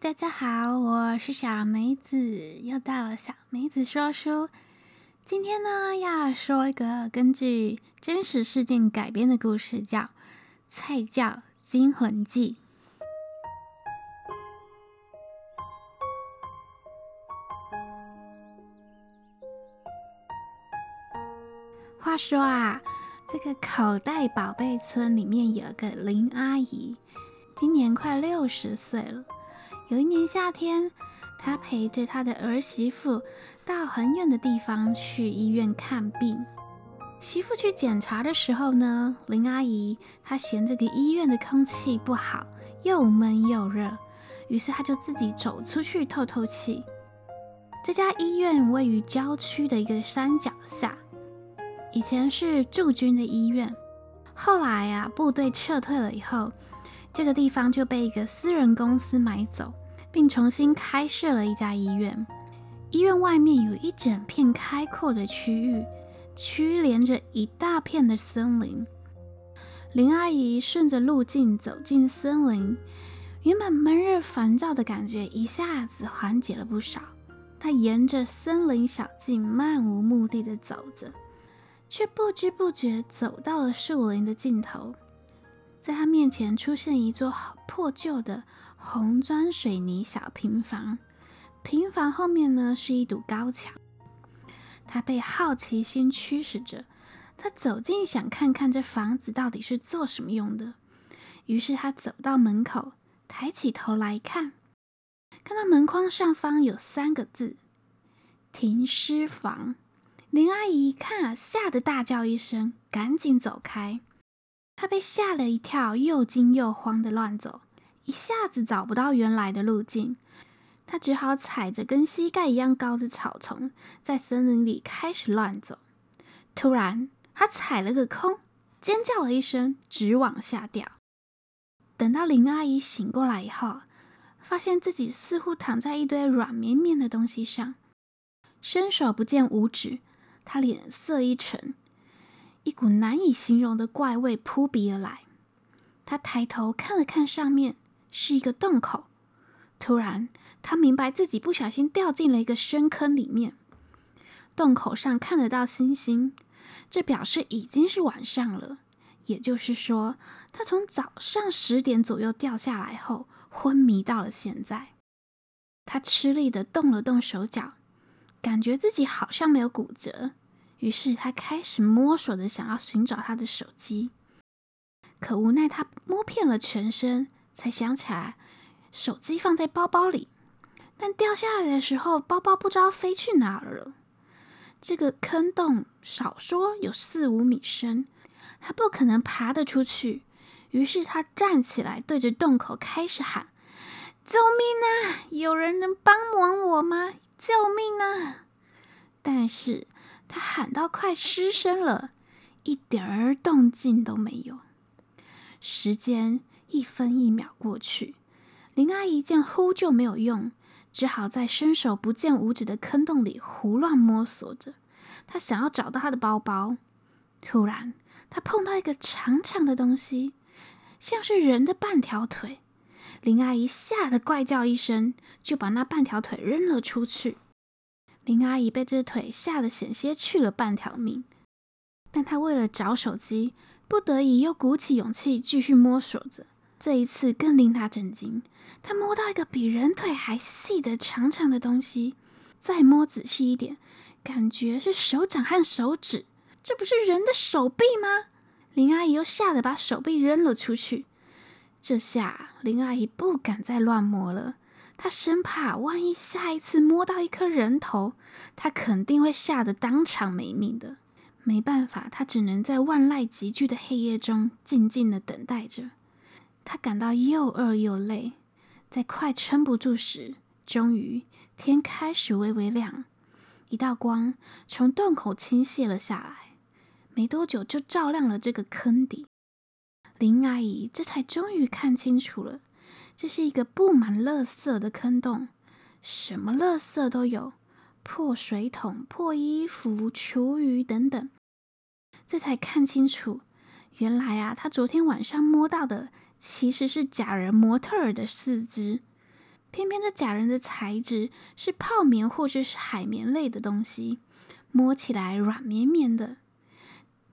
大家好，我是小梅子，又到了小梅子说书。今天呢，要说一个根据真实事件改编的故事，叫《菜教惊魂记》。话说啊，这个口袋宝贝村里面有个林阿姨，今年快六十岁了。有一年夏天，她陪着她的儿媳妇到很远的地方去医院看病。媳妇去检查的时候呢，林阿姨她嫌这个医院的空气不好，又闷又热，于是她就自己走出去透透气。这家医院位于郊区的一个山脚下，以前是驻军的医院，后来呀、啊，部队撤退了以后，这个地方就被一个私人公司买走。并重新开设了一家医院。医院外面有一整片开阔的区域，区连着一大片的森林。林阿姨顺着路径走进森林，原本闷热烦躁的感觉一下子缓解了不少。她沿着森林小径漫无目的地走着，却不知不觉走到了树林的尽头。在她面前出现一座破旧的。红砖水泥小平房，平房后面呢是一堵高墙。他被好奇心驱使着，他走近想看看这房子到底是做什么用的。于是他走到门口，抬起头来看，看到门框上方有三个字“停尸房”。林阿姨一看啊，吓得大叫一声，赶紧走开。她被吓了一跳，又惊又慌的乱走。一下子找不到原来的路径，他只好踩着跟膝盖一样高的草丛，在森林里开始乱走。突然，他踩了个空，尖叫了一声，直往下掉。等到林阿姨醒过来以后，发现自己似乎躺在一堆软绵绵的东西上，伸手不见五指，她脸色一沉，一股难以形容的怪味扑鼻而来。她抬头看了看上面。是一个洞口。突然，他明白自己不小心掉进了一个深坑里面。洞口上看得到星星，这表示已经是晚上了。也就是说，他从早上十点左右掉下来后，昏迷到了现在。他吃力的动了动手脚，感觉自己好像没有骨折。于是他开始摸索着想要寻找他的手机，可无奈他摸遍了全身。才想起来，手机放在包包里，但掉下来的时候，包包不知道飞去哪儿了。这个坑洞少说有四五米深，他不可能爬得出去。于是他站起来，对着洞口开始喊：“救命啊！有人能帮忙我吗？救命啊！”但是他喊到快失声了，一点儿动静都没有。时间。一分一秒过去，林阿姨见呼救没有用，只好在伸手不见五指的坑洞里胡乱摸索着。她想要找到她的包包，突然她碰到一个长长的东西，像是人的半条腿。林阿姨吓得怪叫一声，就把那半条腿扔了出去。林阿姨被这腿吓得险些去了半条命，但她为了找手机，不得已又鼓起勇气继续摸索着。这一次更令他震惊，他摸到一个比人腿还细的长长的东西，再摸仔细一点，感觉是手掌和手指，这不是人的手臂吗？林阿姨又吓得把手臂扔了出去。这下林阿姨不敢再乱摸了，她生怕万一下一次摸到一颗人头，她肯定会吓得当场没命的。没办法，她只能在万籁俱寂的黑夜中静静的等待着。他感到又饿又累，在快撑不住时，终于天开始微微亮，一道光从洞口倾泻了下来，没多久就照亮了这个坑底。林阿姨这才终于看清楚了，这是一个布满垃圾的坑洞，什么垃圾都有，破水桶、破衣服、厨余等等。这才看清楚，原来啊，她昨天晚上摸到的。其实是假人模特儿的四肢，偏偏这假人的材质是泡棉或者是海绵类的东西，摸起来软绵绵的。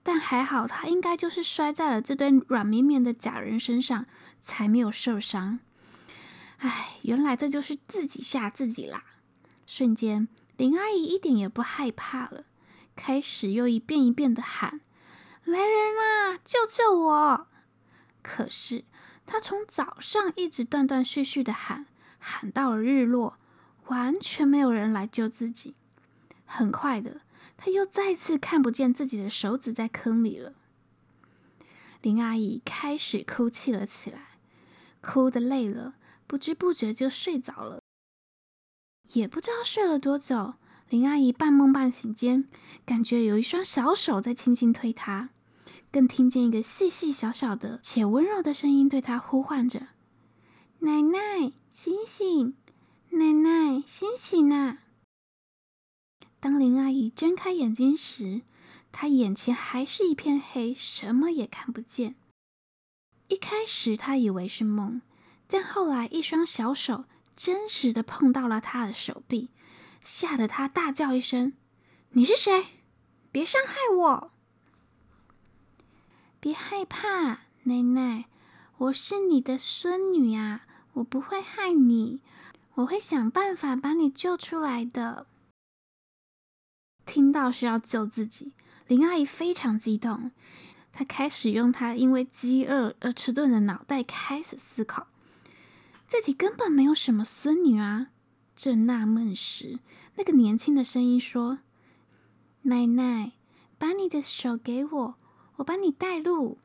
但还好，他应该就是摔在了这堆软绵绵的假人身上，才没有受伤。唉，原来这就是自己吓自己啦！瞬间，林阿姨一点也不害怕了，开始又一遍一遍的喊：“来人啊，救救我！”可是，她从早上一直断断续续的喊，喊到了日落，完全没有人来救自己。很快的。他又再次看不见自己的手指在坑里了。林阿姨开始哭泣了起来，哭得累了，不知不觉就睡着了。也不知道睡了多久，林阿姨半梦半醒间，感觉有一双小手在轻轻推她，更听见一个细细小小的且温柔的声音对他呼唤着：“奶奶，醒醒！奶奶，醒醒呐！”当林阿姨睁开眼睛时，她眼前还是一片黑，什么也看不见。一开始她以为是梦，但后来一双小手真实的碰到了她的手臂，吓得她大叫一声：“你是谁？别伤害我！别害怕，奶奶，我是你的孙女啊，我不会害你，我会想办法把你救出来的。”听到是要救自己，林阿姨非常激动。她开始用她因为饥饿而迟钝的脑袋开始思考，自己根本没有什么孙女啊。正纳闷时，那个年轻的声音说：“奶奶，把你的手给我，我帮你带路。”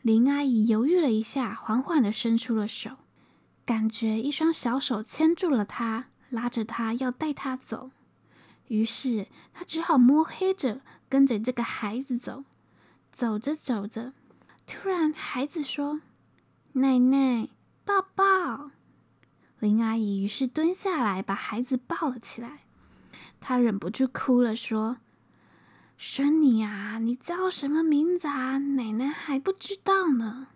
林阿姨犹豫了一下，缓缓的伸出了手，感觉一双小手牵住了她，拉着她要带她走。于是她只好摸黑着跟着这个孩子走，走着走着，突然孩子说：“奶奶，抱抱。”林阿姨于是蹲下来把孩子抱了起来，她忍不住哭了，说：“孙女啊，你叫什么名字啊？奶奶还不知道呢。”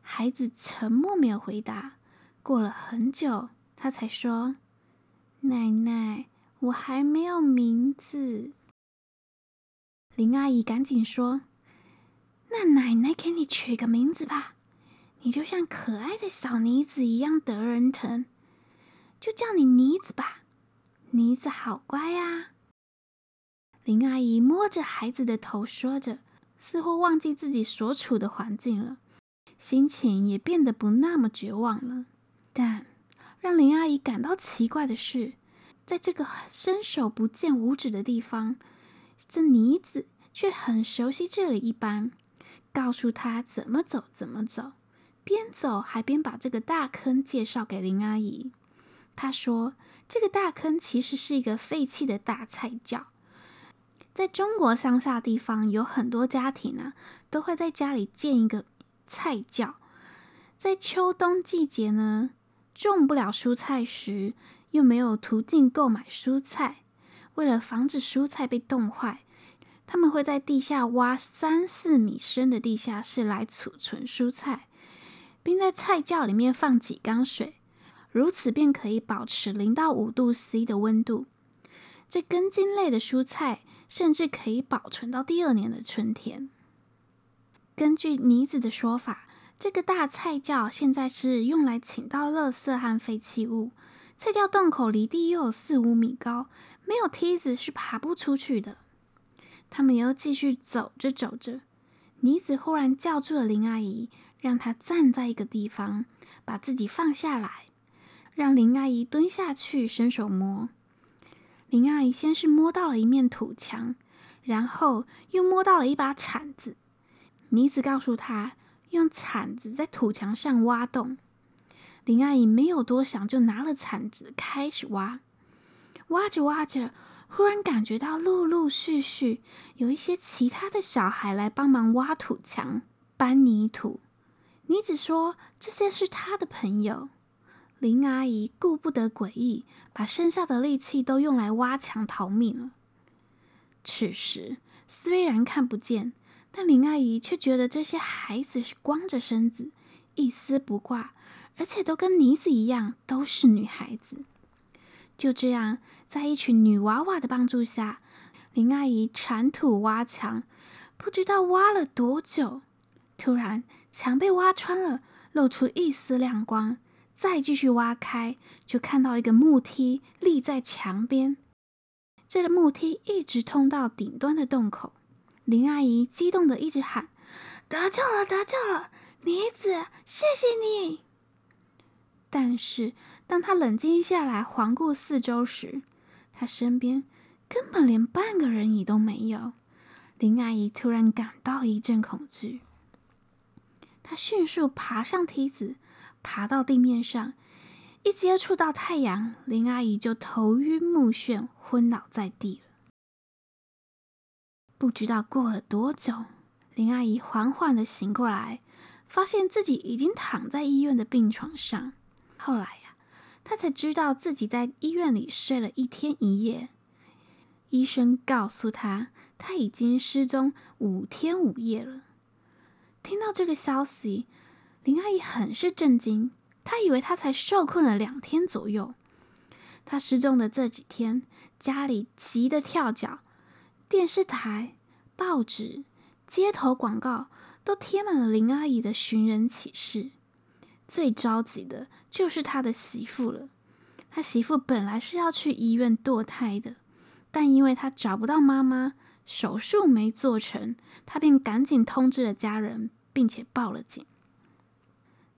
孩子沉默没有回答，过了很久，他才说：“奶奶。”我还没有名字，林阿姨赶紧说：“那奶奶给你取个名字吧，你就像可爱的小妮子一样得人疼，就叫你妮子吧。妮子好乖呀。”林阿姨摸着孩子的头说着，似乎忘记自己所处的环境了，心情也变得不那么绝望了。但让林阿姨感到奇怪的是，在这个伸手不见五指的地方，这妮子却很熟悉这里一般，告诉她怎么走怎么走，边走还边把这个大坑介绍给林阿姨。她说：“这个大坑其实是一个废弃的大菜窖，在中国乡下地方有很多家庭呢，都会在家里建一个菜窖，在秋冬季节呢，种不了蔬菜时。”又没有途径购买蔬菜，为了防止蔬菜被冻坏，他们会在地下挖三四米深的地下室来储存蔬菜，并在菜窖里面放几缸水，如此便可以保持零到五度 C 的温度。这根茎类的蔬菜甚至可以保存到第二年的春天。根据妮子的说法，这个大菜窖现在是用来倾倒垃圾和废弃物。菜窖洞口离地又有四五米高，没有梯子是爬不出去的。他们又继续走着走着，妮子忽然叫住了林阿姨，让她站在一个地方，把自己放下来，让林阿姨蹲下去伸手摸。林阿姨先是摸到了一面土墙，然后又摸到了一把铲子。妮子告诉她，用铲子在土墙上挖洞。林阿姨没有多想，就拿了铲子开始挖。挖着挖着，忽然感觉到陆陆续续有一些其他的小孩来帮忙挖土墙、搬泥土。妮子说这些是她的朋友。林阿姨顾不得诡异，把剩下的力气都用来挖墙逃命了。此时虽然看不见，但林阿姨却觉得这些孩子是光着身子，一丝不挂。而且都跟妮子一样，都是女孩子。就这样，在一群女娃娃的帮助下，林阿姨铲土挖墙，不知道挖了多久，突然墙被挖穿了，露出一丝亮光。再继续挖开，就看到一个木梯立在墙边。这个木梯一直通到顶端的洞口。林阿姨激动的一直喊：“得救了，得救了！妮子，谢谢你！”但是，当她冷静下来，环顾四周时，她身边根本连半个人影都没有。林阿姨突然感到一阵恐惧，她迅速爬上梯子。爬到地面上，一接触到太阳，林阿姨就头晕目眩，昏倒在地了。不知道过了多久，林阿姨缓缓的醒过来，发现自己已经躺在医院的病床上。后来呀，她才知道自己在医院里睡了一天一夜。医生告诉她，她已经失踪五天五夜了。听到这个消息，林阿姨很是震惊，她以为她才受困了两天左右。她失踪的这几天，家里急得跳脚，电视台、报纸、街头广告都贴满了林阿姨的寻人启事。最着急的就是她的媳妇了。她媳妇本来是要去医院堕胎的，但因为她找不到妈妈，手术没做成，她便赶紧通知了家人，并且报了警。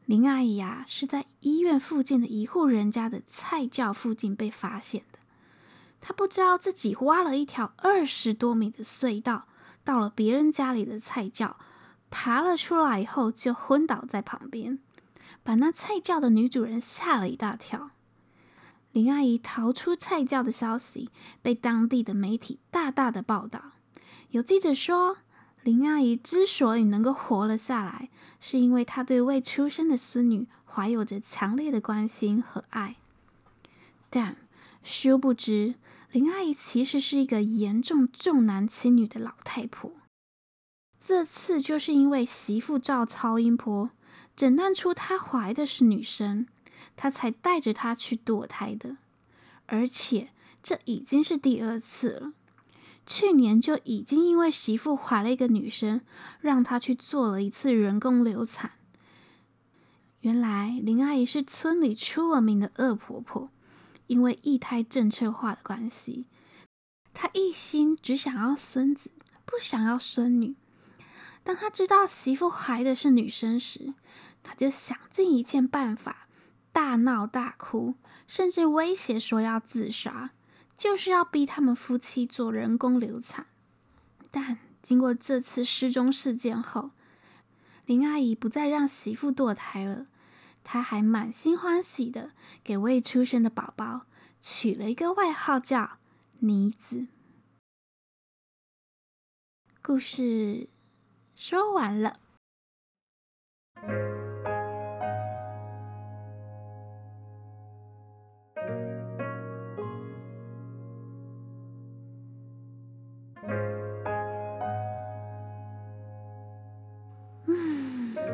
林阿姨呀，是在医院附近的一户人家的菜窖附近被发现的。她不知道自己挖了一条二十多米的隧道，到了别人家里的菜窖，爬了出来以后就昏倒在旁边，把那菜窖的女主人吓了一大跳。林阿姨逃出菜窖的消息被当地的媒体大大的报道，有记者说，林阿姨之所以能够活了下来，是因为她对未出生的孙女怀有着强烈的关心和爱。但殊不知，林阿姨其实是一个严重重男轻女的老太婆。这次就是因为媳妇照超音波诊断出她怀的是女生，她才带着她去堕胎的。而且这已经是第二次了。去年就已经因为媳妇怀了一个女生，让她去做了一次人工流产。原来林阿姨是村里出了名的恶婆婆，因为一胎政策化的关系，她一心只想要孙子，不想要孙女。当她知道媳妇怀的是女生时，她就想尽一切办法，大闹大哭，甚至威胁说要自杀。就是要逼他们夫妻做人工流产，但经过这次失踪事件后，林阿姨不再让媳妇堕胎了，她还满心欢喜的给未出生的宝宝取了一个外号叫妮子。故事说完了。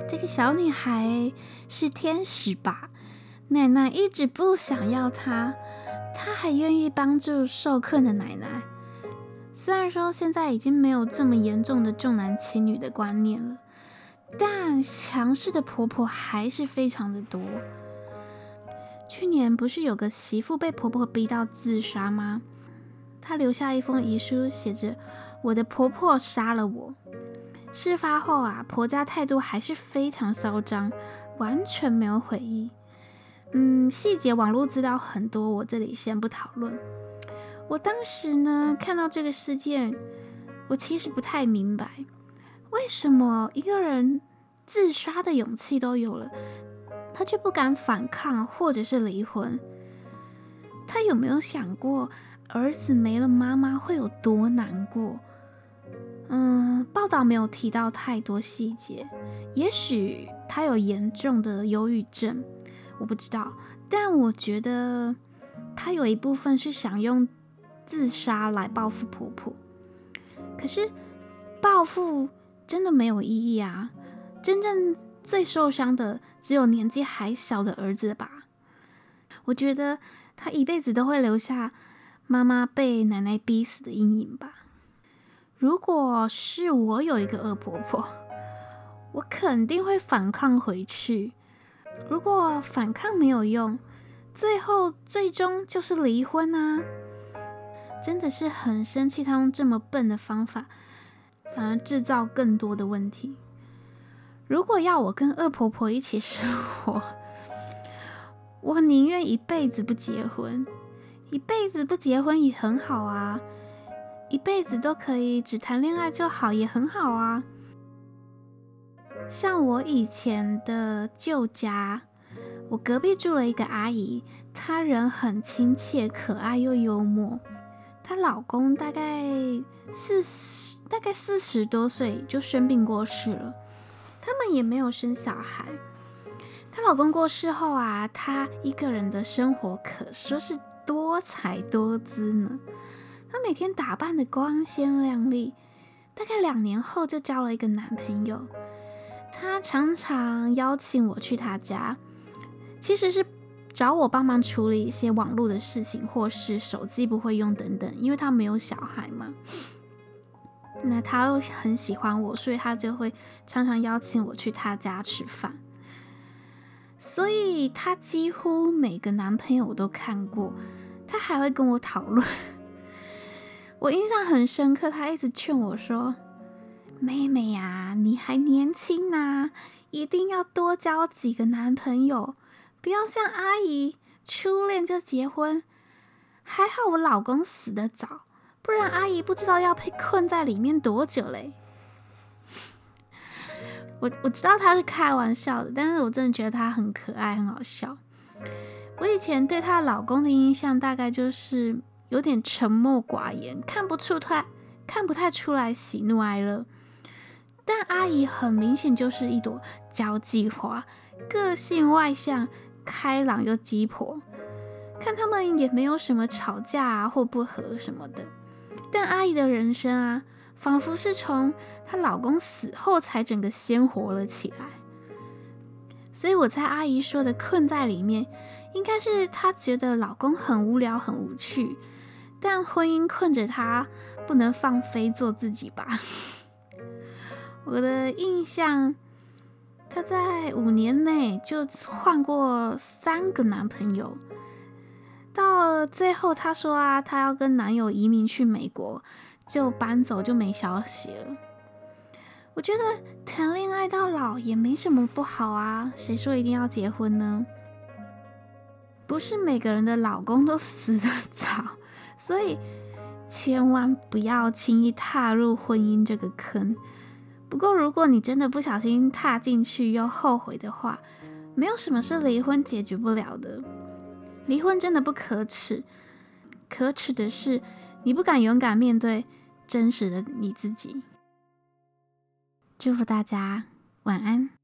这个小女孩是天使吧？奶奶一直不想要她，她还愿意帮助受困的奶奶。虽然说现在已经没有这么严重的重男轻女的观念了，但强势的婆婆还是非常的多。去年不是有个媳妇被婆婆逼到自杀吗？她留下一封遗书，写着：“我的婆婆杀了我。”事发后啊，婆家态度还是非常嚣张，完全没有悔意。嗯，细节网络资料很多，我这里先不讨论。我当时呢，看到这个事件，我其实不太明白，为什么一个人自杀的勇气都有了，他却不敢反抗或者是离婚？他有没有想过儿子没了妈妈会有多难过？嗯，报道没有提到太多细节，也许她有严重的忧郁症，我不知道。但我觉得她有一部分是想用自杀来报复婆婆。可是报复真的没有意义啊！真正最受伤的只有年纪还小的儿子吧。我觉得他一辈子都会留下妈妈被奶奶逼死的阴影吧。如果是我有一个恶婆婆，我肯定会反抗回去。如果反抗没有用，最后最终就是离婚啊！真的是很生气，他用这么笨的方法，反而制造更多的问题。如果要我跟恶婆婆一起生活，我宁愿一辈子不结婚，一辈子不结婚也很好啊，一辈子都可以只谈恋爱就好，也很好啊。像我以前的旧家，我隔壁住了一个阿姨，她人很亲切、可爱又幽默。她老公大概四十，大概四十多岁就生病过世了。他们也没有生小孩。她老公过世后啊，她一个人的生活可说是多彩多姿呢。她每天打扮得光鲜亮丽，大概两年后就交了一个男朋友。她常常邀请我去她家，其实是。找我帮忙处理一些网络的事情，或是手机不会用等等，因为他没有小孩嘛。那他又很喜欢我，所以他就会常常邀请我去他家吃饭。所以他几乎每个男朋友我都看过，他还会跟我讨论。我印象很深刻，他一直劝我说：“妹妹呀，你还年轻呐，一定要多交几个男朋友。”不要像阿姨初恋就结婚，还好我老公死得早，不然阿姨不知道要被困在里面多久嘞。我我知道他是开玩笑的，但是我真的觉得他很可爱，很好笑。我以前对她老公的印象大概就是有点沉默寡言，看不出他看不太出来喜怒哀乐。但阿姨很明显就是一朵交际花，个性外向。开朗又鸡婆，看他们也没有什么吵架啊或不和什么的。但阿姨的人生啊，仿佛是从她老公死后才整个鲜活了起来。所以我猜阿姨说的困在里面，应该是她觉得老公很无聊很无趣，但婚姻困着她，不能放飞做自己吧。我的印象。她在五年内就换过三个男朋友，到了最后，她说啊，她要跟男友移民去美国，就搬走，就没消息了。我觉得谈恋爱到老也没什么不好啊，谁说一定要结婚呢？不是每个人的老公都死得早，所以千万不要轻易踏入婚姻这个坑。不过，如果你真的不小心踏进去又后悔的话，没有什么是离婚解决不了的。离婚真的不可耻，可耻的是你不敢勇敢面对真实的你自己。祝福大家晚安。